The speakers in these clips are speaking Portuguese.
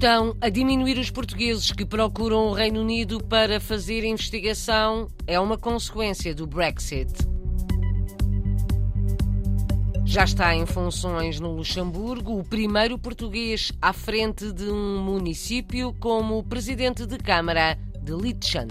Estão a diminuir os portugueses que procuram o Reino Unido para fazer investigação. É uma consequência do Brexit. Já está em funções no Luxemburgo o primeiro português à frente de um município como presidente de Câmara de Litschen.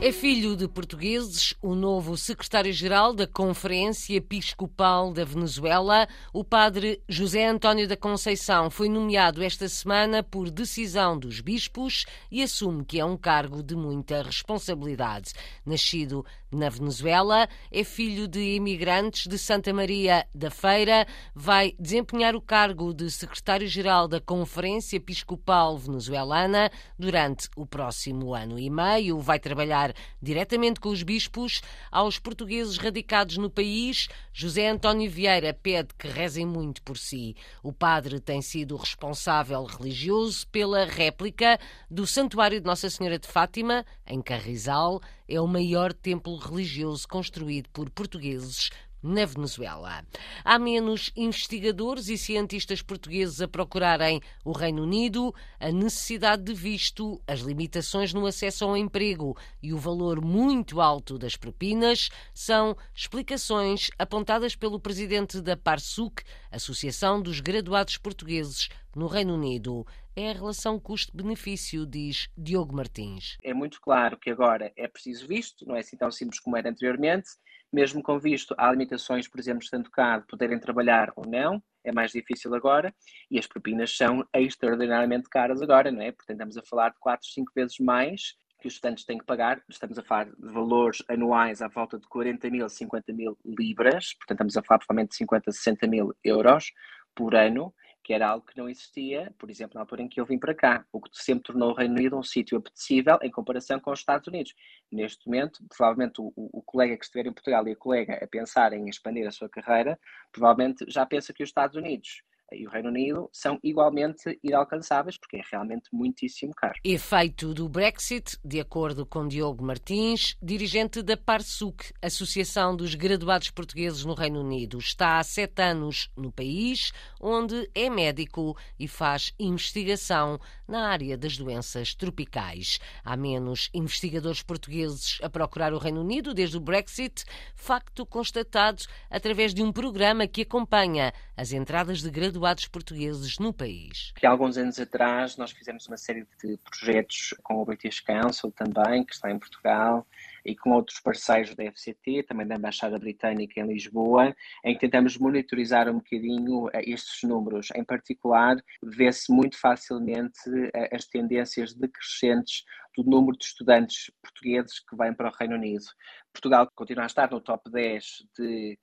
É filho de portugueses, o novo secretário-geral da Conferência Episcopal da Venezuela, o padre José António da Conceição, foi nomeado esta semana por decisão dos bispos e assume que é um cargo de muita responsabilidade. Nascido na Venezuela, é filho de imigrantes de Santa Maria da Feira, vai desempenhar o cargo de secretário-geral da Conferência Episcopal Venezuelana durante o próximo ano e meio. Vai trabalhar diretamente com os bispos aos portugueses radicados no país. José António Vieira pede que rezem muito por si. O padre tem sido responsável religioso pela réplica do Santuário de Nossa Senhora de Fátima, em Carrizal. É o maior templo religioso construído por portugueses na Venezuela. Há menos investigadores e cientistas portugueses a procurarem o Reino Unido, a necessidade de visto, as limitações no acesso ao emprego e o valor muito alto das propinas são explicações apontadas pelo presidente da PARSUC, Associação dos Graduados Portugueses no Reino Unido. É a relação custo-benefício, diz Diogo Martins. É muito claro que agora é preciso visto, não é assim tão simples como era anteriormente mesmo com visto, há limitações, por exemplo, estando cá, de poderem trabalhar ou não, é mais difícil agora, e as propinas são extraordinariamente caras agora, não é? Portanto, estamos a falar de 4, 5 vezes mais que os estudantes têm que pagar. Estamos a falar de valores anuais à volta de 40 mil, 50 mil libras, portanto, estamos a falar provavelmente de 50, 60 mil euros por ano, que era algo que não existia, por exemplo, na altura em que eu vim para cá, o que sempre tornou o Reino Unido um sítio apetecível em comparação com os Estados Unidos. Neste momento, provavelmente o, o, colega que estiver em Portugal e a colega a pensar em expandir a sua carreira, provavelmente já pensa que os Estados Unidos e o Reino Unido são igualmente inalcançáveis, porque é realmente muitíssimo caro. Efeito do Brexit, de acordo com Diogo Martins, dirigente da PARSUC, Associação dos Graduados Portugueses no Reino Unido. Está há sete anos no país, onde é médico e faz investigação na área das doenças tropicais. Há menos investigadores portugueses a procurar o Reino Unido desde o Brexit, facto constatado através de um programa que acompanha as entradas de graduados graduados portugueses no país. Há alguns anos atrás nós fizemos uma série de projetos com o British Council também, que está em Portugal, e com outros parceiros da FCT, também da Embaixada Britânica em Lisboa, em que tentamos monitorizar um bocadinho eh, estes números. Em particular, vê-se muito facilmente eh, as tendências decrescentes do número de estudantes portugueses que vêm para o Reino Unido. Portugal continua a estar no top 10 de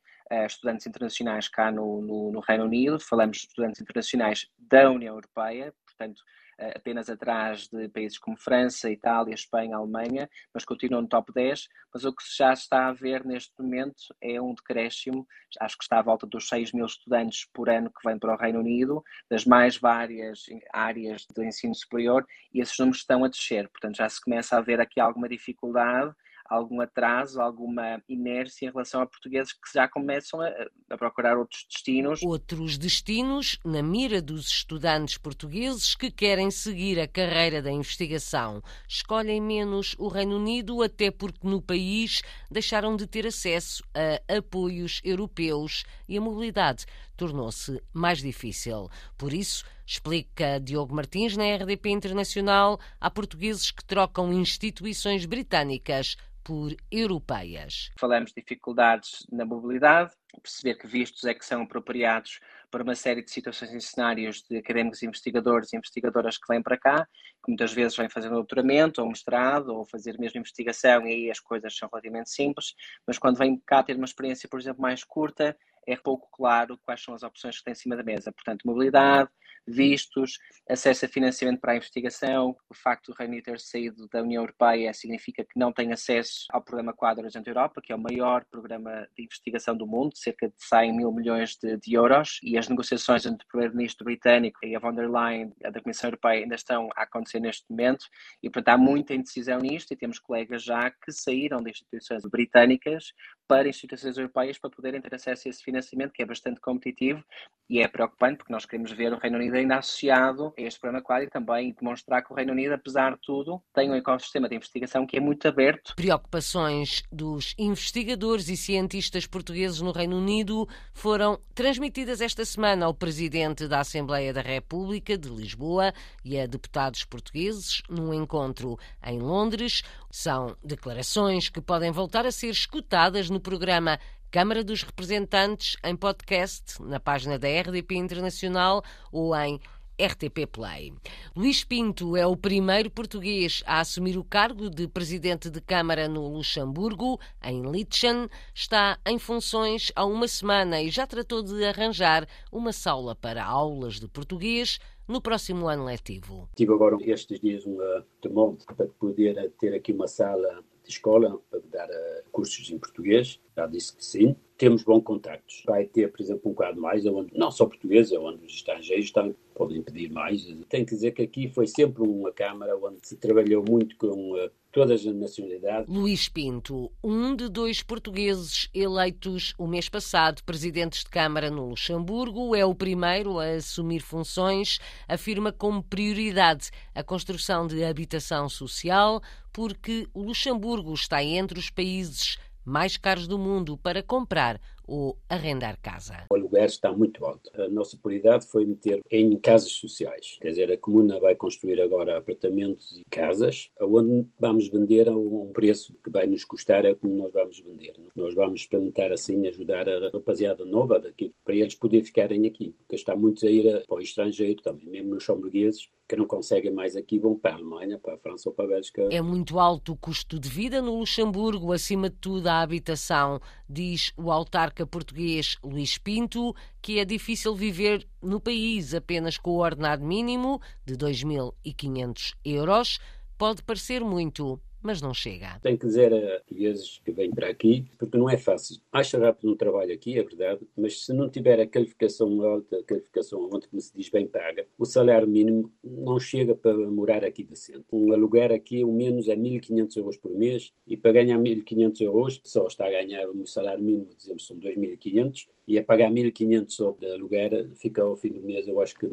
estudantes internacionais cá no, no, no, Reino Unido, falamos de estudantes internacionais da União Europeia, portanto, uh, apenas atrás de países como França, Itália, Espanha, Alemanha, mas continuam no top 10. Mas o que já está a ver neste momento é um decréscimo, acho que está à volta dos 6 mil estudantes por ano que vêm para o Reino Unido, das mais várias áreas do ensino superior, e esses números estão a descer, portanto, já se começa a ver aqui alguma dificuldade algum atraso, alguma inércia em relação a portugueses que já começam a, a, procurar outros destinos. Outros destinos na mira dos estudantes portugueses que querem seguir a carreira da investigação. Escolhem menos o Reino Unido, até porque no país deixaram de ter acesso a apoios europeus e a mobilidade tornou-se mais difícil. Por isso, explica Diogo Martins na RDP Internacional, há portugueses que trocam instituições britânicas por europeias. Falamos de dificuldades na mobilidade, perceber que vistos é que são apropriados para uma série de situações e cenários de académicos investigadores e investigadoras que vêm para cá, que muitas vezes vêm fazer um doutoramento ou um mestrado ou fazer mesmo investigação e aí as coisas são relativamente simples, mas quando vêm cá ter uma experiência, por exemplo, mais curta, é pouco claro quais são as opções que têm em cima da mesa. Portanto, mobilidade, vistos, acesso a financiamento para a investigação, o facto do Reino Unido ter saído da União Europeia significa que não tem acesso ao programa Quadro Agente Europa, que é o maior programa de investigação do mundo, cerca de 100 mil milhões de, de euros, e as negociações entre o Primeiro-Ministro britânico e a von der Leyen, a da Comissão Europeia, ainda estão a acontecer neste momento, e portanto há muita indecisão nisto, e temos colegas já que saíram de instituições britânicas para instituições europeias para poderem ter acesso a esse financiamento, que é bastante competitivo e é preocupante, porque nós queremos ver o Reino Unido ainda associado a este programa Quadro e também demonstrar que o Reino Unido, apesar de tudo, tem um ecossistema de investigação que é muito aberto. Preocupações dos investigadores e cientistas portugueses no Reino Unido foram transmitidas esta semana ao Presidente da Assembleia da República de Lisboa e a deputados portugueses num encontro em Londres. São declarações que podem voltar a ser escutadas no programa Câmara dos Representantes em podcast na página da RDP Internacional ou em RTP Play. Luís Pinto é o primeiro português a assumir o cargo de presidente de Câmara no Luxemburgo, em Litschen. Está em funções há uma semana e já tratou de arranjar uma sala para aulas de português no próximo ano letivo. Tive agora estes dias uma demanda para poder ter aqui uma sala escola para dar uh, cursos em português. Já disse que sim. Temos bons contactos. Vai ter, por exemplo, um bocado mais, onde, não só português, onde os estrangeiros também podem pedir mais. Tenho que dizer que aqui foi sempre uma Câmara onde se trabalhou muito com uh, todas as nacionalidades. Luís Pinto, um de dois portugueses eleitos o mês passado presidentes de Câmara no Luxemburgo, é o primeiro a assumir funções, afirma como prioridade a construção de habitação social, porque o Luxemburgo está entre os países mais caros do mundo para comprar ou arrendar casa. O aluguer está muito alto. A nossa prioridade foi meter em casas sociais. Quer dizer, a comuna vai construir agora apartamentos e casas, onde vamos vender a um preço que vai nos custar é como nós vamos vender. Nós vamos experimentar assim, ajudar a rapaziada nova daqui, para eles poderem ficarem aqui, porque está muitos a ir para o estrangeiro também, mesmo nos chamburgueses, que não conseguem mais aqui vão para a Alemanha, para a França ou para a Bélgica. É muito alto o custo de vida no Luxemburgo, acima de tudo a habitação, diz o autarca português Luís Pinto, que é difícil viver no país apenas com o ordenado mínimo de 2.500 euros. Pode parecer muito, mas não chega. Tenho que dizer a portugueses que vêm para aqui, porque não é fácil. Acha rápido um trabalho aqui, é verdade, mas se não tiver a qualificação alta, a qualificação onde, como se diz, bem paga, o salário mínimo não chega para morar aqui decente. Um aluguer aqui, o menos, é 1.500 euros por mês, e para ganhar 1.500 euros, só está a ganhar o salário mínimo, dizemos, são 2.500, e a pagar 1.500 só de aluguer, fica ao fim do mês, eu acho que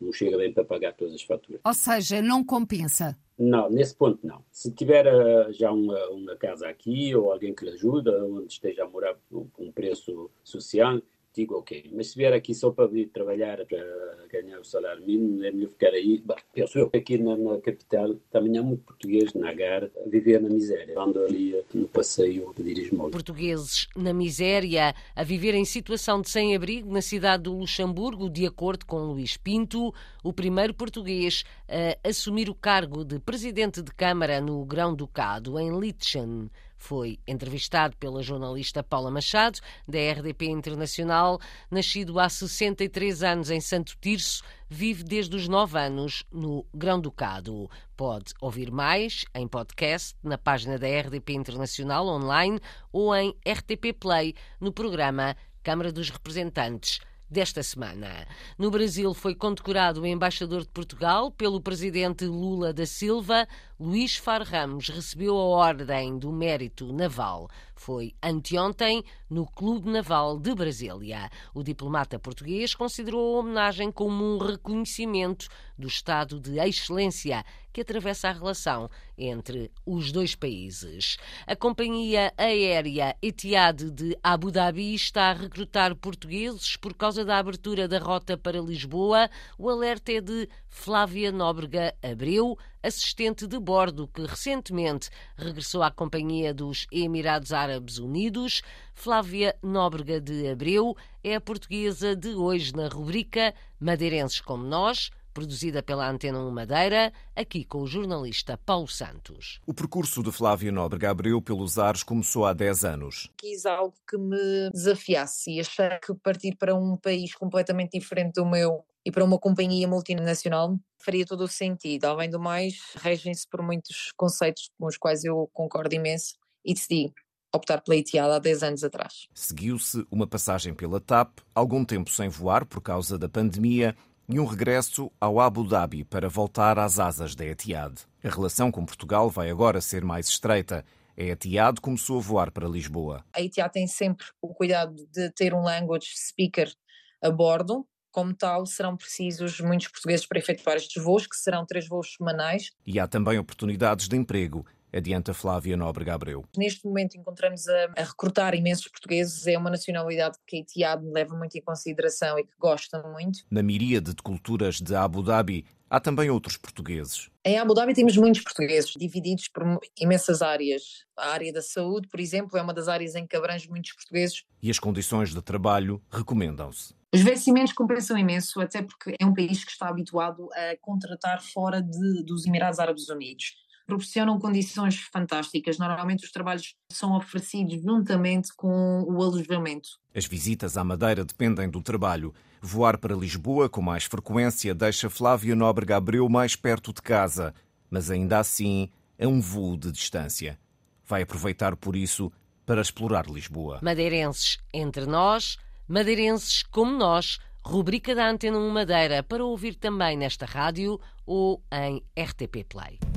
não, chega bem para pagar todas as faturas. Ou seja, não compensa. Não, nesse ponto não. Se tiver uh, já uma, uma, casa aqui ou alguém que lhe ajuda, onde esteja a morar por um preço social, digo ok. Mas se vier aqui só para vir trabalhar, para ganhar o salário mínimo, é melhor ficar aí. Bah, penso eu, aqui na, na, capital também há muito português na Gar a viver na miséria. Ando ali no passeio a pedir. Portugueses na miséria, a viver em situação de sem-abrigo na cidade do Luxemburgo, de acordo com Luís Pinto, o primeiro português a assumir o cargo de presidente de Câmara no Grão-Ducado, em Litschen. Foi entrevistado pela jornalista Paula Machado, da RDP Internacional, nascido há 63 anos em Santo Tirso, vive desde os 9 anos no Grão-Ducado. Pode ouvir mais em podcast na página da RDP Internacional online ou em RTP Play no programa Câmara dos Representantes desta semana. No Brasil foi condecorado o embaixador de Portugal pelo presidente Lula da Silva. Luís Far Ramos recebeu a Ordem do Mérito Naval. Foi anteontem no Clube Naval de Brasília. O diplomata português considerou a homenagem como um reconhecimento do estado de excelência que atravessa a relação entre os dois países. A companhia aérea Etihad de Abu Dhabi está a recrutar portugueses por causa da abertura da rota para Lisboa. O alerta é de Flávia Nóbrega Abreu, assistente de bordo que recentemente regressou à companhia dos Emirados Árabes Unidos. Flávia Nóbrega de Abreu é a portuguesa de hoje na rubrica Madeirenses como Nós produzida pela Antena 1 Madeira, aqui com o jornalista Paulo Santos. O percurso de Flávia Nóbrega Abreu pelos ares começou há 10 anos. Quis algo que me desafiasse e achei que partir para um país completamente diferente do meu e para uma companhia multinacional faria todo o sentido. Além do mais, regem-se por muitos conceitos com os quais eu concordo imenso e decidi optar pela Etihad há 10 anos atrás. Seguiu-se uma passagem pela TAP, algum tempo sem voar por causa da pandemia e um regresso ao Abu Dhabi para voltar às asas da Etihad. A relação com Portugal vai agora ser mais estreita. A Etihad começou a voar para Lisboa. A Etihad tem sempre o cuidado de ter um language speaker a bordo. Como tal, serão precisos muitos portugueses para efetuar estes voos, que serão três voos semanais. E há também oportunidades de emprego adianta Flávia Nóbrega Abreu. Neste momento encontramos a, a, recrutar imensos portugueses, é uma nacionalidade que a Etihad leva muito em consideração e que gosta muito. Na miríade de culturas de Abu Dhabi, há também outros portugueses. Em Abu Dhabi temos muitos portugueses, divididos por imensas áreas. A área da saúde, por exemplo, é uma das áreas em que abrange muitos portugueses. E as condições de trabalho recomendam-se. Os vencimentos compensam imenso, até porque é um país que está habituado a contratar fora de, dos Emirados Árabes Unidos proporcionam condições fantásticas. Normalmente os trabalhos são oferecidos juntamente com o alojamento. As visitas à Madeira dependem do trabalho. Voar para Lisboa com mais frequência deixa Flávia Nóbrega Abreu mais perto de casa, mas ainda assim é um voo de distância. Vai aproveitar por isso para explorar Lisboa. Madeirenses entre nós, madeirenses como nós, rubrica da Antena 1 Madeira para ouvir também nesta rádio ou em RTP Play.